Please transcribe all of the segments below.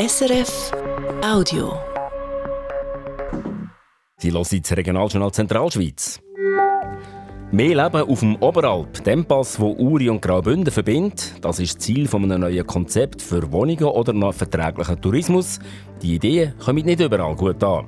SRF Audio. Sie hören das Regionaljournal Zentralschweiz. Mehr Leben auf dem Oberalp, dem Pass, wo Uri und Graubünden verbindet, das ist das Ziel eines neuen Konzept für Wohnungen oder noch verträglichen Tourismus. Die Ideen kommen nicht überall gut an.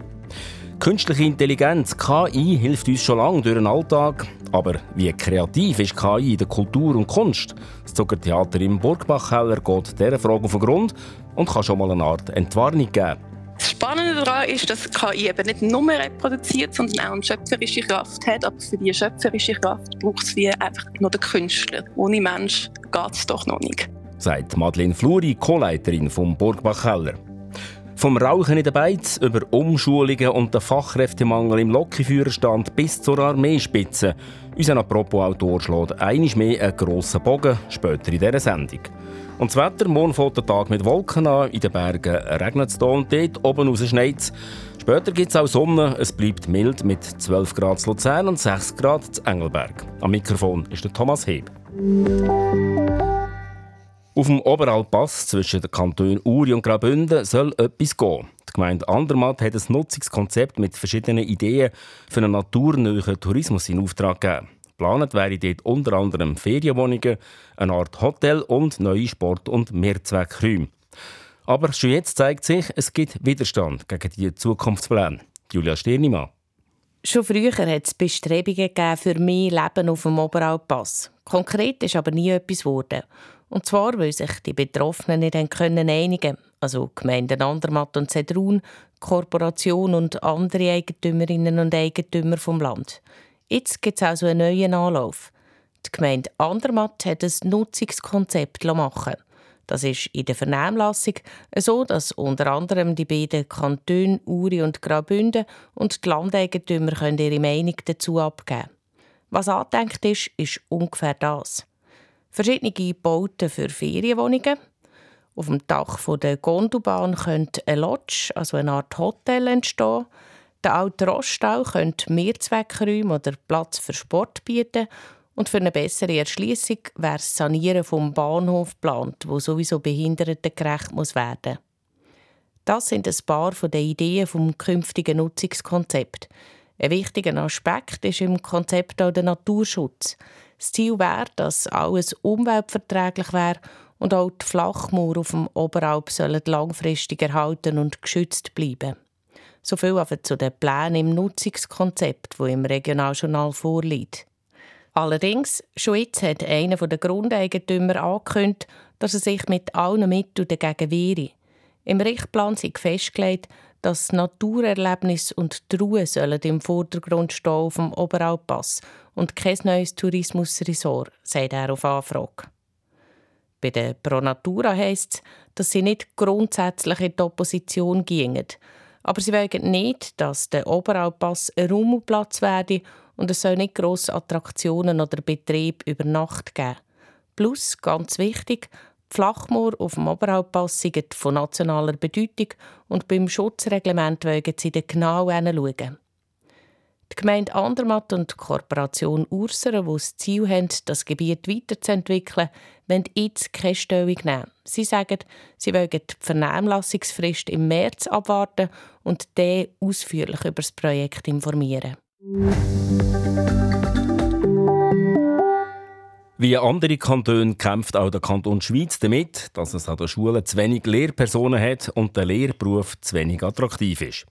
Künstliche Intelligenz, KI, hilft uns schon lange durch den Alltag. Aber wie kreativ ist KI in der Kultur und Kunst? Das Zuckertheater im Burgbachkeller geht dieser Frage auf den Grund und kann schon mal eine Art Entwarnung geben. Das Spannende daran ist, dass KI eben nicht nur reproduziert, sondern auch eine schöpferische Kraft hat. Aber für diese schöpferische Kraft braucht es wie einfach nur den Künstler. Ohne Mensch geht es doch noch nicht. Sagt Madeleine Fluri, Co-Leiterin vom Burgbachkeller. Vom Rauchen in der Beiz über Umschulungen und den Fachkräftemangel im Lokführerstand bis zur Armeespitze. Unser Apropos-Autor schlägt einmal mehr einen grossen Bogen, später in dieser Sendung. Und das Wetter, morgen fängt der Tag mit Wolken an, in den Bergen regnet es hier und dort, oben raus schneit es. Später gibt es auch Sonne, es bleibt mild mit 12 Grad zu Luzern und 6 Grad zu Engelberg. Am Mikrofon ist der Thomas Heb. Auf dem Oberalpass zwischen den Kantonen Uri und Graubünden soll etwas gehen. Die Gemeinde Andermatt hat ein Nutzungskonzept mit verschiedenen Ideen für einen naturnahen Tourismus in Auftrag gegeben. Geplant wäre dort unter anderem Ferienwohnungen, eine Art Hotel und neue Sport- und Mehrzweckräume. Aber schon jetzt zeigt sich, es gibt Widerstand gegen die Zukunftspläne. Julia Stirnimann. Schon früher hat es Bestrebungen für mehr Leben auf dem Oberalpass. Konkret ist aber nie etwas geworden. Und zwar, weil sich die Betroffenen nicht können einigen also Gemeinden Andermatt und Zedrun, Korporation und andere Eigentümerinnen und Eigentümer vom Land. Jetzt gibt es also einen neuen Anlauf. Die Gemeinde Andermatt hat ein Nutzungskonzept machen Das ist in der Vernehmlassung so, dass unter anderem die beiden Kantone Uri und Graubünden und die Landeigentümer können ihre Meinung dazu abgeben Was angedenkt ist, ist ungefähr das verschiedene Bauten für Ferienwohnungen. Auf dem Dach der Gondelbahn könnte ein Lodge, also eine Art Hotel, entstehen. Der alte Roststall könnte Mehrzweckräume oder Platz für Sport bieten. Und für eine bessere Erschließung wäre das Sanieren vom Bahnhof geplant, wo sowieso behindertengerecht muss werden. Das sind ein paar der Ideen vom künftigen Nutzungskonzept. Ein wichtiger Aspekt ist im Konzept auch der Naturschutz. Das Ziel wäre, dass alles umweltverträglich wäre und auch die Flachmauer auf dem Oberalp sollen langfristig erhalten und geschützt bleiben. So viel zu den Plänen im Nutzungskonzept, wo im Regionaljournal vorliegt. Allerdings, schon jetzt hat einer der Grundeigentümer angekündigt, dass er sich mit allen Mitteln dagegen wehre. Im Richtplan sei festgelegt, dass Naturerlebnis und die Ruhe sollen im Vordergrund stehen auf dem Oberalpass und kein neues Tourismusresort, sagt er auf Anfrage. Bei der Pro Natura heisst es, dass sie nicht grundsätzlich in die Opposition gingen. Aber sie wollen nicht, dass der Oberalpass ein Rummelplatz werde und es soll nicht grosse Attraktionen oder Betrieb über Nacht geben. Plus, ganz wichtig, Flachmoor auf dem Oberalpass sind von nationaler Bedeutung und beim Schutzreglement wollen sie genau hinschauen. Die Gemeinde Andermatt und die Kooperation Ursere, die das Ziel haben, das Gebiet weiterzuentwickeln, wollen jetzt keine Stellung nehmen. Sie sagen, sie wollen die Vernehmlassungsfrist im März abwarten und dann ausführlich über das Projekt informieren. Wie andere Kantone kämpft auch der Kanton Schweiz damit, dass es an der Schule zu wenig Lehrpersonen hat und der Lehrberuf zu wenig attraktiv ist.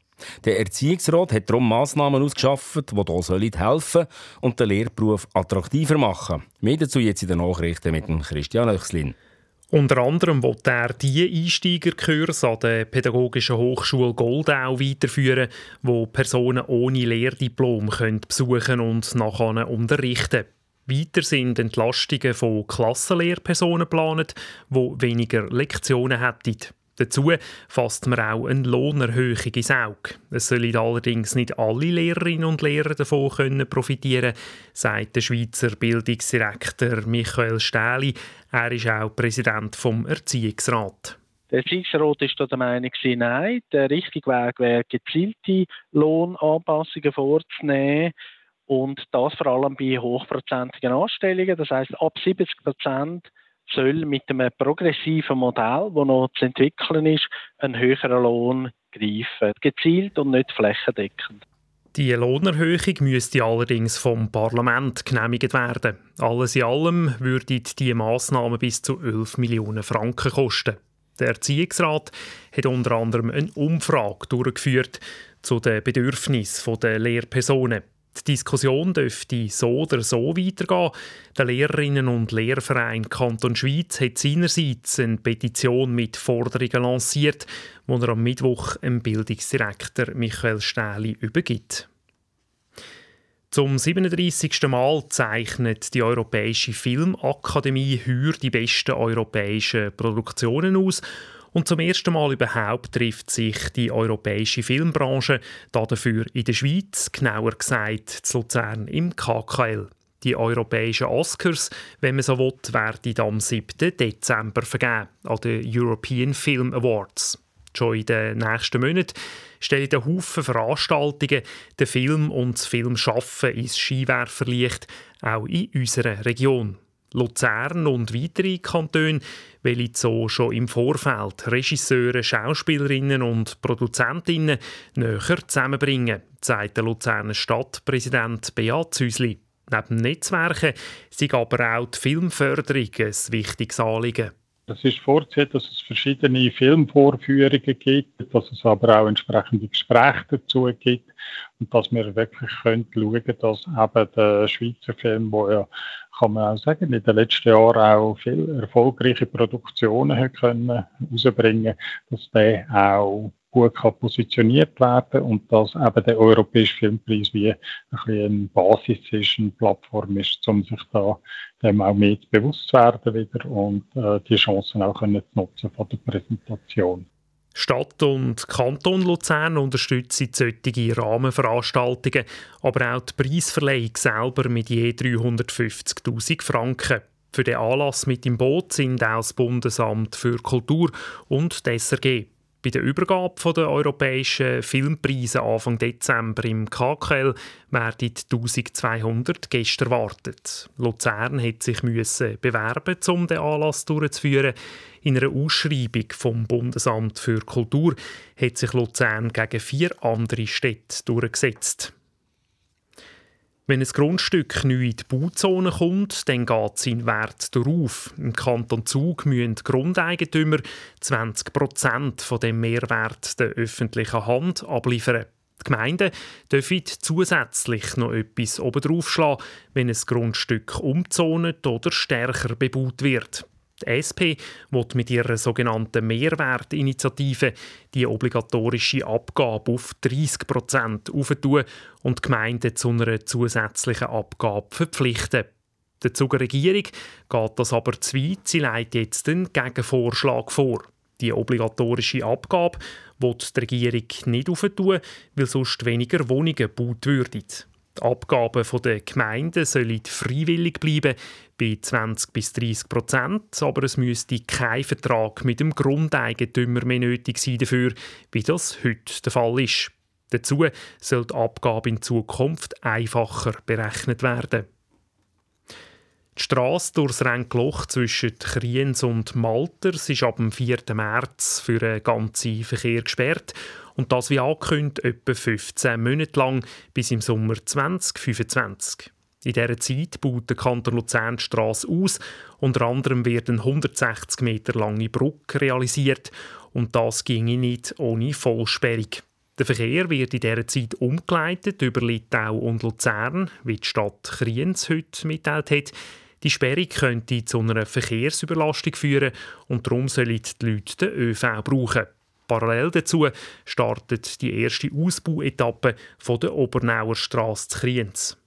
Der Erziehungsrat hat darum Massnahmen ausgeschafft, die hier helfen sollen und den Lehrberuf attraktiver machen. Mehr dazu jetzt in den Nachrichten mit Christian Oechslin. Unter anderem will er die Einsteigerkurs an der Pädagogischen Hochschule Goldau weiterführen, wo Personen ohne Lehrdiplom können besuchen und nachher unterrichten können. Weiter sind Entlastungen von Klassenlehrpersonen geplant, die weniger Lektionen hätten. Dazu fasst man auch eine Lohnerhöhung ins Auge. Es sollen allerdings nicht alle Lehrerinnen und Lehrer davon können profitieren sagt der Schweizer Bildungsdirektor Michael Stähli. Er ist auch Präsident vom Erziehungsrat. Der Erziehungsrat ist der Meinung, nein, der richtige Weg wäre, gezielte Lohnanpassungen vorzunehmen und das vor allem bei hochprozentigen Anstellungen. Das heißt, ab 70 Prozent soll mit einem progressiven Modell, das noch zu entwickeln ist, einen höheren Lohn greifen. Gezielt und nicht flächendeckend. Die Lohnerhöhung müsste allerdings vom Parlament genehmigt werden. Alles in allem würden diese Massnahmen bis zu 11 Millionen Franken kosten. Der Erziehungsrat hat unter anderem eine Umfrage durchgeführt zu den Bedürfnissen der Lehrpersonen. Die Diskussion dürfte so oder so weitergehen. Der Lehrerinnen- und Lehrverein Kanton Schweiz hat seinerseits eine Petition mit Forderungen lanciert, die er am Mittwoch dem Bildungsdirektor Michael Stähli übergibt. Zum 37. Mal zeichnet die Europäische Filmakademie heuer die besten europäischen Produktionen aus und zum ersten Mal überhaupt trifft sich die europäische Filmbranche dafür in der Schweiz, genauer gesagt zu Luzern im KKL. Die europäischen Oscars, wenn man so will, werden am 7. Dezember vergeben an den European Film Awards. Schon in den nächsten Monaten stellen ein Haufen Veranstaltungen den Film und das Filmschaffen ins Skiwerferlicht, auch in unserer Region. Luzern und weitere Kantone wollen so schon im Vorfeld Regisseure, Schauspielerinnen und Produzentinnen näher zusammenbringen, sagt der Luzerner Stadtpräsident Beat Züsli. Neben Netzwerken sind aber auch die Filmförderung ein wichtiges Anliegen. Es ist vorzusehen, dass es verschiedene Filmvorführungen gibt, dass es aber auch entsprechende Gespräche dazu gibt und dass wir wirklich können schauen können, dass eben der Schweizer Film, wo ja, kann man auch sagen, in den letzten Jahren auch viele erfolgreiche Produktionen hat können dass der auch gut positioniert werden und dass eben der Europäische Filmpreis wie ein eine Basis ist, eine Plattform ist, um sich da dem auch mehr bewusst zu werden wieder und äh, die Chancen auch können zu nutzen von der Präsentation. Stadt und Kanton Luzern unterstützen solche Rahmenveranstaltungen, aber auch die Preisverleihung selber mit je 350.000 Franken. Für den Anlass mit im Boot sind auch das Bundesamt für Kultur und die SRG. Bei der Übergabe der europäischen Filmpreise Anfang Dezember im KKL werden 1200 Gäste erwartet. Luzern hat sich bewerben, um den Anlass durchzuführen. In einer Ausschreibung vom Bundesamt für Kultur hat sich Luzern gegen vier andere Städte durchgesetzt. Wenn ein Grundstück neu in die Bauzone kommt, dann geht sein Wert darauf. Im Kanton Zug müssen Grundeigentümer 20 Prozent von dem Mehrwert der öffentlichen Hand abliefern. Die Gemeinden dürfen zusätzlich noch etwas obendrauf schlagen, wenn ein Grundstück umzont oder stärker bebaut wird. Die SP will mit ihrer sogenannten Mehrwertinitiative die obligatorische Abgabe auf 30 Prozent aufentun und Gemeinden zu einer zusätzlichen Abgabe verpflichten. Der Zuger Regierung geht das aber zu weit. Sie leitet jetzt einen Gegenvorschlag vor. Die obligatorische Abgabe wird die Regierung nicht aufentun, weil sonst weniger Wohnungen gebaut würden. Die Abgaben der Gemeinden sollen freiwillig bleiben, bei 20 bis 30 Prozent, aber es müsste kein Vertrag mit dem Grundeigentümer mehr nötig sein dafür, wie das heute der Fall ist. Dazu soll die Abgabe in Zukunft einfacher berechnet werden. Die Strasse durchs Renkloch zwischen Kriens und Malters ist ab dem 4. März für den ganzen Verkehr gesperrt und das wie angekündigt etwa 15 Monate lang bis im Sommer 2025. In dieser Zeit baut der Kanton Luzern die Strasse aus. Unter anderem werden 160 Meter lange Brücke realisiert und das ginge nicht ohne Vollsperrung. Der Verkehr wird in dieser Zeit umgeleitet über Litau und Luzern, wie die Stadt Kriens heute mitteilt hat. Die Sperrung könnte zu einer Verkehrsüberlastung führen und darum sollen die Leute den ÖV brauchen. Parallel dazu startet die erste Ausbauetappe von der Obernauer Straße zu Kriens.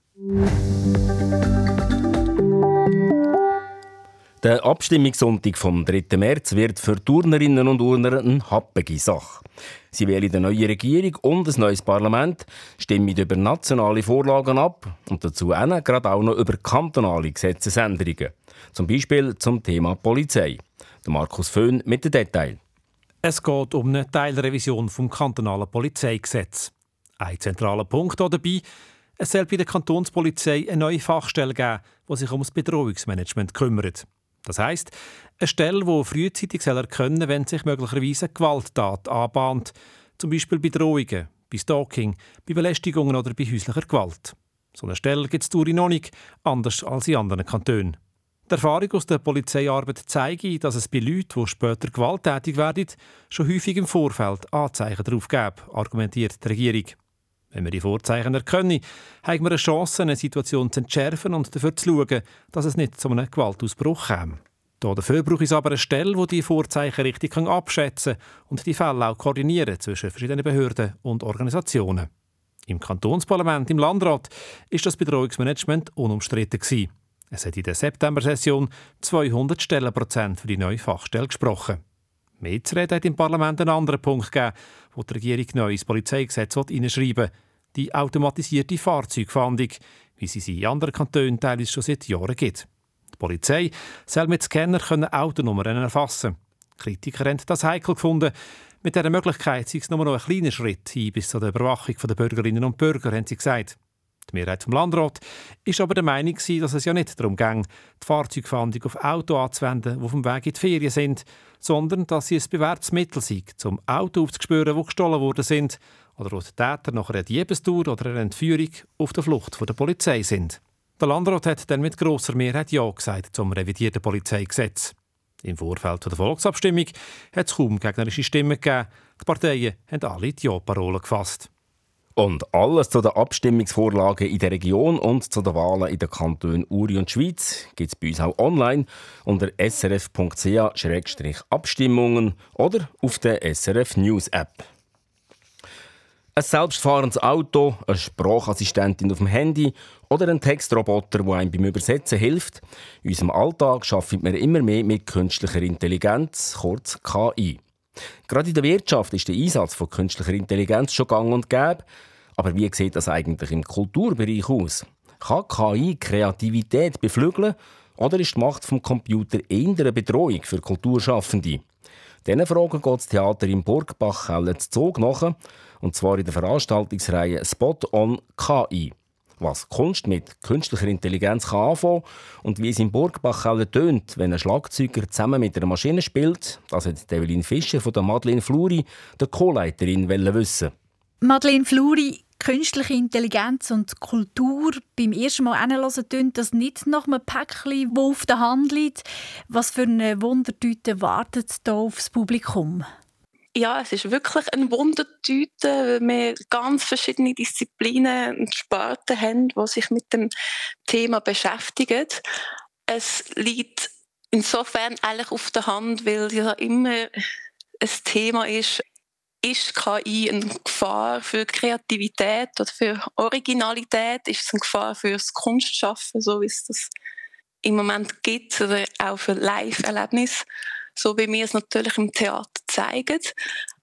Der Abstimmungssonntag vom 3. März wird für Turnerinnen und Turner eine happige Sache. Sie wählen eine neue Regierung und ein neues Parlament, stimmen über nationale Vorlagen ab und dazu gerade auch noch über kantonale Gesetzesänderungen. Zum Beispiel zum Thema Polizei. Der Markus Föhn mit den Details. Es geht um eine Teilrevision vom kantonalen Polizeigesetz. Ein zentraler Punkt dabei, es soll bei der Kantonspolizei eine neue Fachstelle geben, die sich um das Bedrohungsmanagement kümmert. Das heißt, eine Stelle, die frühzeitig erkennen soll, wenn sich möglicherweise eine Gewalttat anbahnt, zum Beispiel bei Drohungen, bei Stalking, bei Belästigungen oder bei häuslicher Gewalt. So eine Stelle gibt es noch nicht, anders als in anderen Kantonen. Die Erfahrung aus der Polizeiarbeit zeigt, dass es bei Leuten, die später gewalttätig werden, schon häufig im Vorfeld Anzeichen darauf gibt, argumentiert die Regierung. Wenn wir die Vorzeichen erkennen, haben wir eine Chance, eine Situation zu entschärfen und dafür zu schauen, dass es nicht zu einem Gewaltausbruch kommt. Dafür braucht es aber eine Stelle, die die Vorzeichen richtig abschätzen kann und die Fälle auch koordinieren zwischen verschiedenen Behörden und Organisationen. Im Kantonsparlament, im Landrat, ist das Betreuungsmanagement unumstritten. Es hat in der September-Session 200 Stellenprozent für die neue Fachstelle gesprochen. Mehr zu reden hat im Parlament einen anderen Punkt gegeben, wo die Regierung neu ins Polizeigesetz hineinschreiben will. Die automatisierte Fahrzeugfahndung, wie sie sie in anderen Kantonen teilweise schon seit Jahren gibt. Die Polizei soll mit Scanner Autonummern erfassen Kritiker haben das heikel gefunden. Mit dieser Möglichkeit sei es nur noch ein kleiner Schritt hin bis zur Überwachung der Bürgerinnen und Bürger, haben sie gesagt. Die Mehrheit vom Landrat ist aber der Meinung, dass es ja nicht darum ging, die Fahrzeugfahndung auf Autos anzuwenden, die auf dem Weg in die Ferien sind, sondern dass sie ein bewährtes Mittel sei, um Autos aufzuspüren, die gestohlen worden sind oder wo die Täter nach einer Diebestour oder einer Entführung auf der Flucht von der Polizei sind. Der Landrat hat dann mit grosser Mehrheit Ja gesagt zum revidierten Polizeigesetz. Im Vorfeld der Volksabstimmung hat es kaum gegnerische Stimmen gegeben. Die Parteien haben alle die Ja-Parolen gefasst. Und alles zu den Abstimmungsvorlagen in der Region und zu den Wahlen in den Kantonen Uri und Schweiz gibt es bei uns auch online unter srf.ch-abstimmungen oder auf der SRF News App. Ein selbstfahrendes Auto, eine Sprachassistentin auf dem Handy oder ein Textroboter, der einem beim Übersetzen hilft. In unserem Alltag arbeitet wir immer mehr mit künstlicher Intelligenz, kurz KI. Gerade in der Wirtschaft ist der Einsatz von künstlicher Intelligenz schon gang und gäbe. Aber wie sieht das eigentlich im Kulturbereich aus? Kann KI Kreativität beflügeln oder ist die Macht vom Computer eher eine Bedrohung für Kulturschaffende? Diesen Fragen geht das Theater im Burgbachkeller Zug nach, und zwar in der Veranstaltungsreihe Spot on KI. Was Kunst mit künstlicher Intelligenz kann anfangen und wie es im Burgbachkeller tönt, wenn ein Schlagzeuger zusammen mit einer Maschine spielt, das hat Evelyn Fischer von der Madeleine Fluri, der Co-Leiterin, wissen. Madeleine Fluri, künstliche Intelligenz und Kultur beim ersten Mal hinhören, tönt das nicht nach einem Päckchen, das auf der Hand liegt. Was für eine Wundertüte wartet da aufs Publikum? Ja, es ist wirklich eine Wundertüte, weil wir ganz verschiedene Disziplinen und Sparten haben, die sich mit dem Thema beschäftigen. Es liegt insofern eigentlich auf der Hand, weil ja immer ein Thema ist, ist KI eine Gefahr für Kreativität oder für Originalität? Ist es eine Gefahr für das Kunstschaffen, so wie es das im Moment gibt, oder auch für Live-Erlebnisse? So wie wir es natürlich im Theater zeigen.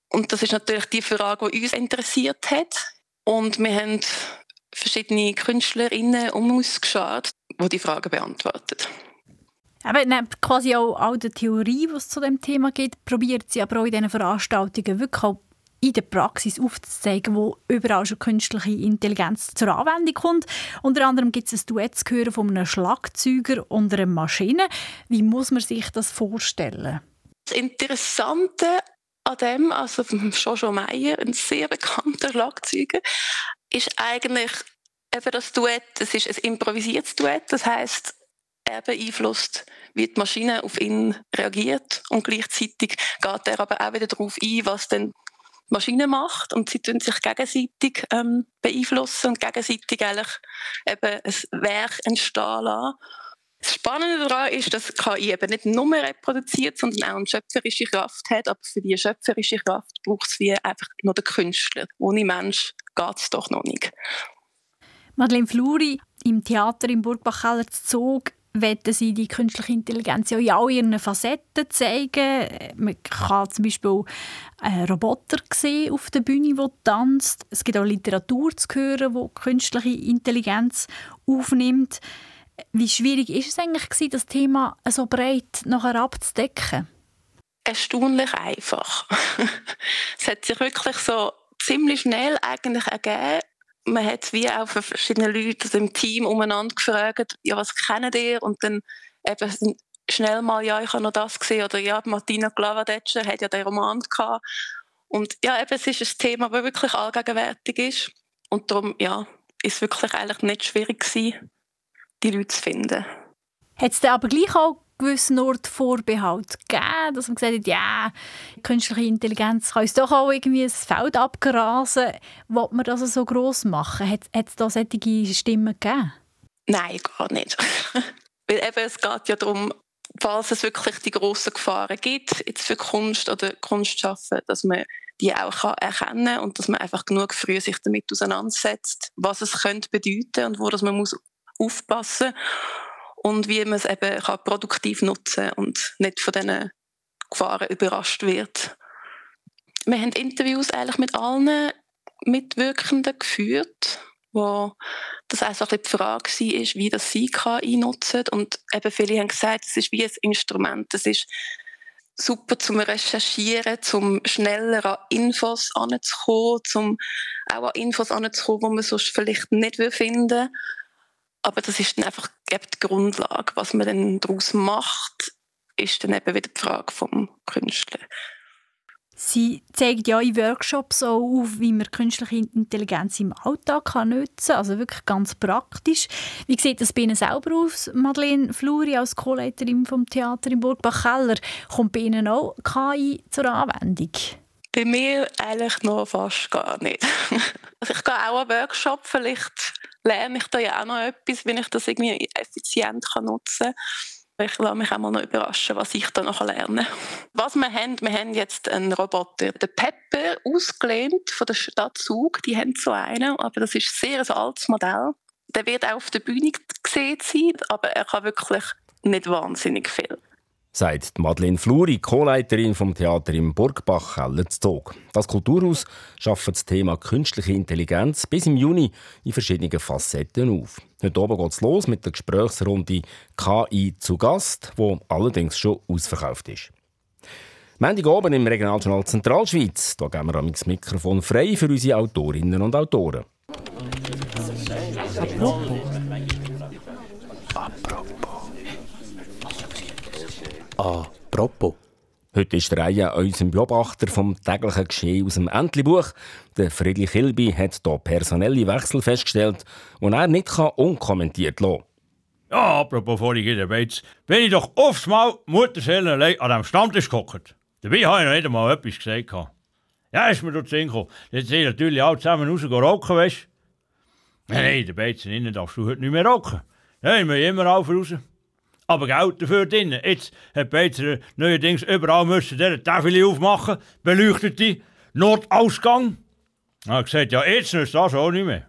Und das ist natürlich die Frage, die uns interessiert hat. Und wir haben verschiedene Künstlerinnen um uns geschaut, die die Fragen beantworten. Aber quasi auch all die Theorie, die es zu dem Thema gibt, probiert sie aber auch in diesen Veranstaltungen wirklich auch in der Praxis aufzuzeigen, wo überall schon künstliche Intelligenz zur Anwendung kommt. Unter anderem gibt es ein Duett zu hören von einem Schlagzeuger und einer Maschine. Wie muss man sich das vorstellen? Das Interessante an dem, also von Jojo Meyer, ein sehr bekannter Schlagzeuger, ist eigentlich eben das Duett. Es ist ein improvisiertes Duett, das heißt, er beeinflusst, wie die Maschine auf ihn reagiert und gleichzeitig geht er aber auch wieder darauf ein, was denn Maschine macht und sie tun sich gegenseitig ähm, beeinflussen und gegenseitig eigentlich eben ein Werk entstehen lassen. Das Spannende daran ist, dass KI eben nicht nur reproduziert, sondern auch eine schöpferische Kraft hat. Aber für diese schöpferische Kraft braucht es wie einfach noch den Künstler. Ohne Mensch geht es doch noch nicht. Madeleine Fluri im Theater im Burgbachkeller Zog wollen sie die künstliche Intelligenz ja in all ihren Facetten zeigen. Man kann zum Beispiel einen Roboter sehen auf der Bühne, der tanzt. Es gibt auch Literatur zu hören, die künstliche Intelligenz aufnimmt. Wie schwierig ist es eigentlich, das Thema so breit nachher abzudecken? Erstaunlich einfach. es hat sich wirklich so ziemlich schnell eigentlich ergeben, man hat wie auch von verschiedenen Leuten im Team umeinander gefragt, ja, was kennen ihr? Und dann eben schnell mal, ja, ich habe noch das gesehen oder ja, Martina Glavadetscher hat ja den Roman gehabt. Und ja, eben, es ist ein Thema, das wirklich allgegenwärtig ist. Und darum, ja, ist es wirklich eigentlich nicht schwierig gewesen, die Leute zu finden. Hat es aber gleich auch gewissen Ort Vorbehalt gegeben, dass man gesagt hat, ja, künstliche Intelligenz kann uns doch auch irgendwie das Feld abgrasen. Wollt man das so gross machen? Hat, es da solche Stimmen gegeben? Nein, gar nicht. Weil eben, es geht ja darum, falls es wirklich die grossen Gefahren gibt, jetzt für Kunst oder Kunstschaffen, dass man die auch kann erkennen kann und dass man einfach genug früh sich damit auseinandersetzt, was es könnte bedeuten und wo das man muss aufpassen und wie man es eben kann produktiv nutzen und nicht von diesen Gefahren überrascht wird. Wir haben Interviews eigentlich mit allen Mitwirkenden geführt wo das auch die Frage war, wie das sie KI nutzen. Und eben viele haben gesagt, es ist wie ein Instrument. Es ist super zum Recherchieren, zum schneller an Infos anzukommen, zum auch an Infos anzukommen, die man sonst vielleicht nicht finden würde. Aber das ist dann einfach die Grundlage. Was man dann daraus macht, ist dann eben wieder die Frage vom Künstler. Sie zeigt ja in Workshops auch auf, wie man künstliche Intelligenz im Alltag kann nutzen kann. Also wirklich ganz praktisch. Wie sieht das bei Ihnen selber aus, Madeleine Fluri, als Co-Leiterin vom Theater in Burgbach-Keller? Kommt bei Ihnen auch KI zur Anwendung? Bei mir eigentlich noch fast gar nicht. Also ich gehe auch an Workshop, vielleicht lerne ich da ja auch noch etwas, wenn ich das irgendwie effizient nutzen kann. Ich lasse mich auch mal noch überraschen, was ich da noch lerne. Was wir haben, wir haben jetzt einen Roboter, den Pepper, ausgelehnt von der Stadt Zug. Die haben so einen, aber das ist sehr ein altes Modell. Der wird auch auf der Bühne gesehen sein, aber er kann wirklich nicht wahnsinnig viel sagt Madeleine Fluri, Co-Leiterin vom Theater im Burgbach Hellerzog. Das Kulturhaus schafft das Thema künstliche Intelligenz bis im Juni in verschiedenen Facetten auf. Heute oben geht es los mit der Gesprächsrunde KI zu Gast, wo allerdings schon ausverkauft ist. Montag oben im Regionaljournal Zentralschweiz. Da geben wir das Mikrofon frei für unsere Autorinnen und Autoren. Apropos. Apropos. Heute ist der Reihe unserem Beobachter vom täglichen Geschehen aus dem Entli-Buch. Der Friedrich Hilby hat hier personelle Wechsel festgestellt, die er nicht unkommentiert lassen Ja, apropos vorige Debates, bin ich doch oft mal Mutterseelen allein an diesem Stammtisch gehockt. Dabei habe ich noch nicht einmal etwas gesagt. Ja, ist mir dort gekommen. Jetzt sind natürlich alle zusammen raus rauchen, weißt du? Nein, der Beizen innen darfst du heute nicht mehr rauchen. Nein, wir immer auf raus. Aber Geld dafür drin. Jetzt hat Peter neuerdings überall müssen der Tafel aufmachen, beleuchtete Notausgang. Er hat gesagt, ja, jetzt ist das auch nicht mehr.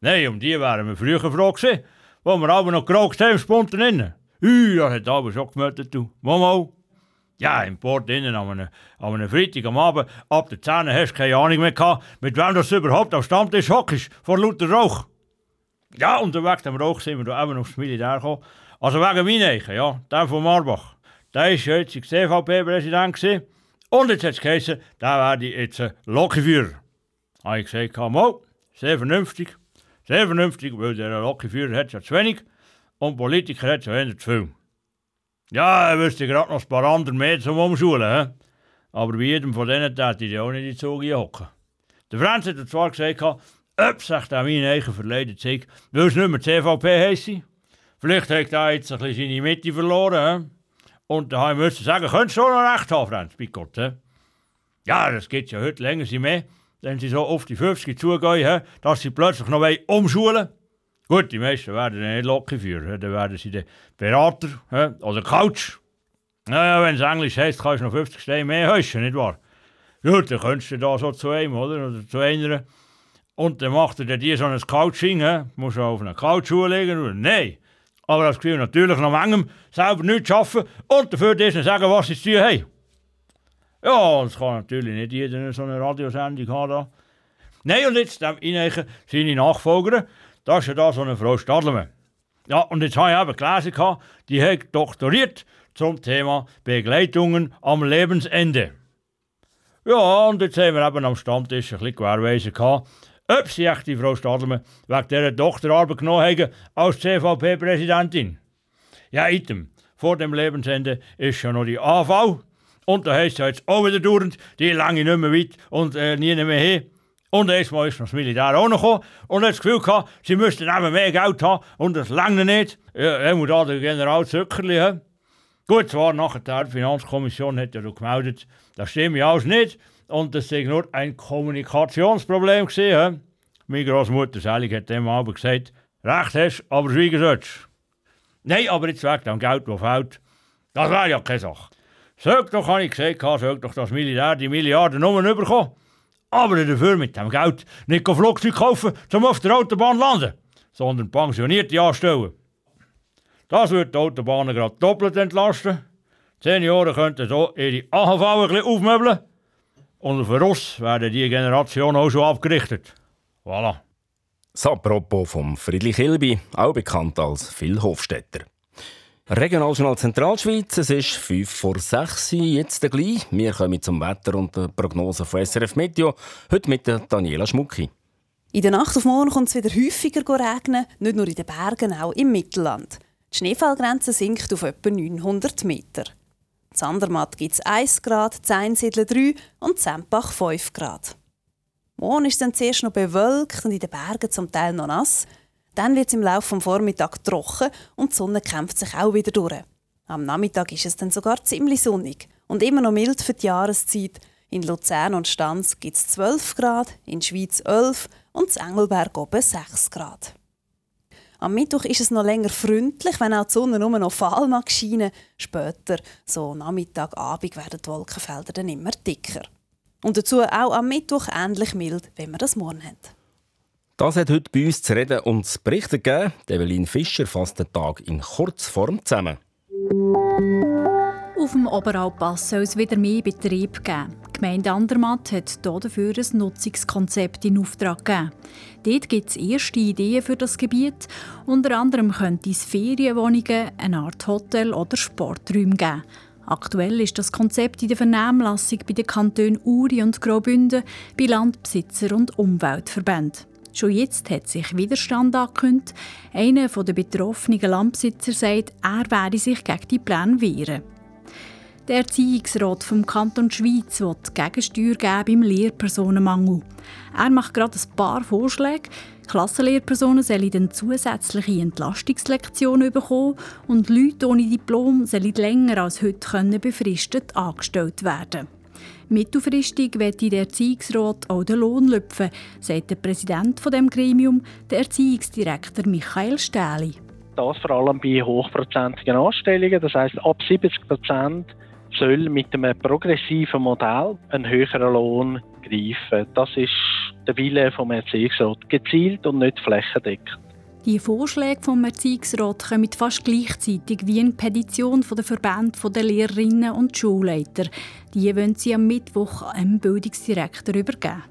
Nein, um die wären wir früher froh gewesen, wo wir aber noch geraucht haben, spontan. Ui, das hat aber schon gemeldet, du. Mal, Ja, im Port innen an einem, an einem Freitag am Abend, ab der 10 hast du keine Ahnung mehr gehabt, mit wem das überhaupt am Stammtisch hockst, vor lauter Rauch. Ja, unterwegs am Rauch sind wir da eben aufs Militär gekommen. Also wegen meinen, ja, der von Marbach. Der war jetzt CVP-Präsident und jetzt hat es geheißen, der werde jetzt ein Lokführer. Habe ich gesagt, mal, sehr vernünftig. Sehr vernünftig, weil der Lokführer hat ja zu wenig und Politiker hat ja zu viel. Ja, er wüsste gerade noch ein paar andere mehr zum Umschulen. He? Aber bei jedem von denen hätte ich auch nicht in die Zug hocken. Der Franz hat zwar gesagt, ob sich mein eigen Verleden zeigt, weil es nicht mehr CVP heisst. Vielleicht hat er jetzt ein bisschen seine Mitte verloren. Und da müssen wir sagen, könntest du schon noch recht haben, Franz, bei Gott. Ja, das geht ja heute länger sie mehr, wenn sie so auf die 50 zugehen, he? dass sie plötzlich noch umschulen Gut, die meisten werden nicht locker führen, dann werden sie den Berater oder Coach. Naja, wenn es Englisch heisst, kannst du noch 50 Steine mehr höschen, nicht wahr? Gut, dann könntest du da so zu einem, oder? Oder zu einer. Und dann macht er dir so ein Coaching, he? musst du auf einer Couch legen, oder? Nein. Aber das Gefühl natürlich noch manchem selber nichts arbeiten und dafür diesen sagen, was sie zu tun haben. Ja, das kann natürlich nicht jeder so eine Radiosendung haben. Nein, und jetzt dem Eineichen seine Nachfolger, das ist ja da so eine Frau Stadlermann. Ja, und jetzt habe ich eben gelesen, die hat doktoriert zum Thema Begleitungen am Lebensende. Ja, und jetzt haben wir eben am Stammtisch ein bisschen gewährweisen gehabt, ob sie die Frau Stadlermann wegen dieser Doktorarbeit genommen haben als CVP-Präsidentin. Ja, item. vor dem Lebensende ist ja noch die AV. Und da heisst ja jetzt auch wieder dauernd, die lange nicht mehr weit und äh, nie mehr hin. Und erstmal ist das Militär auch noch gekommen und hat das Gefühl gehabt, sie müssten eben mehr Geld haben und das lange nicht. Ja, er muss da der General Zückerli haben. Gut, zwar nachher die Finanzkommission hat ja gemeldet, das stimmt ja alles nicht und das sei nur ein Kommunikationsproblem gewesen. Meine Großmutter Selig hat dem aber gesagt, Recht hast, aber schweigen sollst. Nein, aber jetzt wegen dem Geld, das fehlt, das wäre ja keine Sache. Sag doch, habe ich gesagt, sag doch, das Militär die Milliarden nur bekommen. Aber dafür mit dem Geld nicht Flugzeug kaufen, um auf der Autobahn landen, sondern Pensionierte anstellen. Das wird die Autobahnen gerade doppelt entlasten. Zehn Jahre könnten so ihre AHV ein bisschen aufmöbeln. Und für uns werden die Generationen auch schon abgerichtet. Voilà. Das apropos vom Friedrich Hilby, auch bekannt als Phil Hofstetter. Regionaljournal Zentralschweiz, es ist 5 vor 6 Uhr, jetzt gleich. Wir kommen zum Wetter und der Prognose von SRF Meteo, heute mit Daniela Schmucki. In der Nacht auf morgen kommt es wieder häufiger regnen, nicht nur in den Bergen, auch im Mittelland. Die Schneefallgrenze sinkt auf etwa 900 Meter. Sandermatt gibt es 1 Grad, Zeinsiedler 3 und Zempach 5 Grad. Morgen ist dann zuerst noch bewölkt und in den Bergen zum Teil noch nass. Dann wird es im Laufe des Vormittags trocken und die Sonne kämpft sich auch wieder durch. Am Nachmittag ist es dann sogar ziemlich sonnig und immer noch mild für die Jahreszeit. In Luzern und Stanz gibt es 12 Grad, in Schweiz 11 und in Engelberg oben 6 Grad. Am Mittwoch ist es noch länger freundlich, wenn auch die Sonne nur noch fahl mag scheinen. Später, so Nachmittag, Abend, werden die Wolkenfelder dann immer dicker. Und dazu auch am Mittwoch ähnlich mild, wenn wir das morgen haben. Das hat heute bei uns zu reden und zu berichten gegeben. Evelyn Fischer fasst den Tag in Kurzform zusammen. Auf dem Oberalpass soll es wieder mehr Betrieb geben. Gemeinde Andermatt hat dafür ein Nutzungskonzept in Auftrag gegeben. Dort gibt es erste Ideen für das Gebiet. Unter anderem könnte es Ferienwohnungen, eine Art Hotel oder Sporträume geben. Aktuell ist das Konzept in der Vernehmlassung bei den Kantonen Uri und Graubünden, bei Landbesitzer und Umweltverbänden. Schon jetzt hat sich Widerstand angekündigt. Einer der betroffenen Landbesitzer sagt, er werde sich gegen die Pläne wehren. Der Erziehungsrat vom Kanton Schweiz will Gegensteuer geben im Lehrpersonenmangel. Er macht gerade ein paar Vorschläge. Klassenlehrpersonen sollen dann zusätzliche Entlastungslektionen bekommen und Leute ohne Diplom sollen länger als heute können befristet angestellt werden. Mittelfristig wird der Erziehungsrat auch den Lohn lüpfen, sagt der Präsident von dem Gremium, der Erziehungsdirektor Michael Stähli. Das vor allem bei hochprozentigen Anstellungen, das heißt ab 70 Prozent soll mit einem progressiven Modell ein höherer Lohn greifen. Das ist der Wille vom Erziehungsrat, gezielt und nicht flächendeckend. Die Vorschläge vom Erziehungsrat kommen fast gleichzeitig wie eine Petition von der Verband der Lehrerinnen und Schulleiter. Die wollen sie am Mittwoch einem Bildungsdirektor übergeben.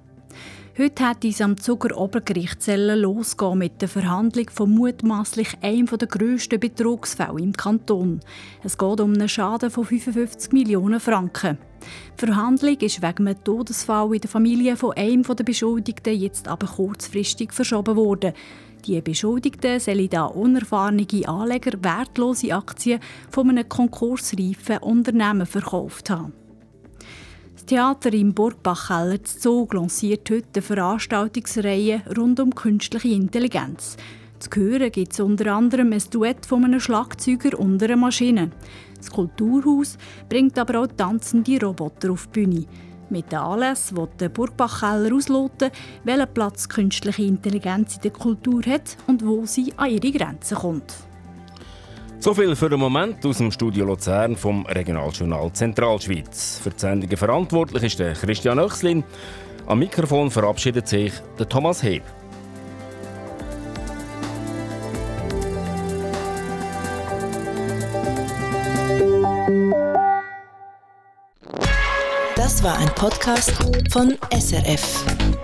Heute hat es am Zuger Obergericht losgehen mit der Verhandlung von mutmaßlich einem der grössten Betrugsfälle im Kanton. Es geht um einen Schaden von 55 Millionen Franken. Die Verhandlung ist wegen einem Todesfall in der Familie von einem der Beschuldigten jetzt aber kurzfristig verschoben worden. Die Beschuldigten sollen da unerfahrene Anleger wertlose Aktien von einem konkursreifen Unternehmen verkauft haben. Das Theater im Burgbachkeller Zug lanciert heute eine Veranstaltungsreihe rund um künstliche Intelligenz. Zu hören gibt es unter anderem ein Duett von einem Schlagzeuger und einer Maschine. Das Kulturhaus bringt aber auch tanzende Roboter auf die Bühne. Mit den Anlässen will der Burgbachkeller ausloten, welchen Platz künstliche Intelligenz in der Kultur hat und wo sie an ihre Grenzen kommt. So viel für den Moment aus dem Studio Luzern vom Regionaljournal Zentralschweiz. Für die Sendungen verantwortlich ist der Christian Oechslin. Am Mikrofon verabschiedet sich der Thomas Heb. Das war ein Podcast von SRF.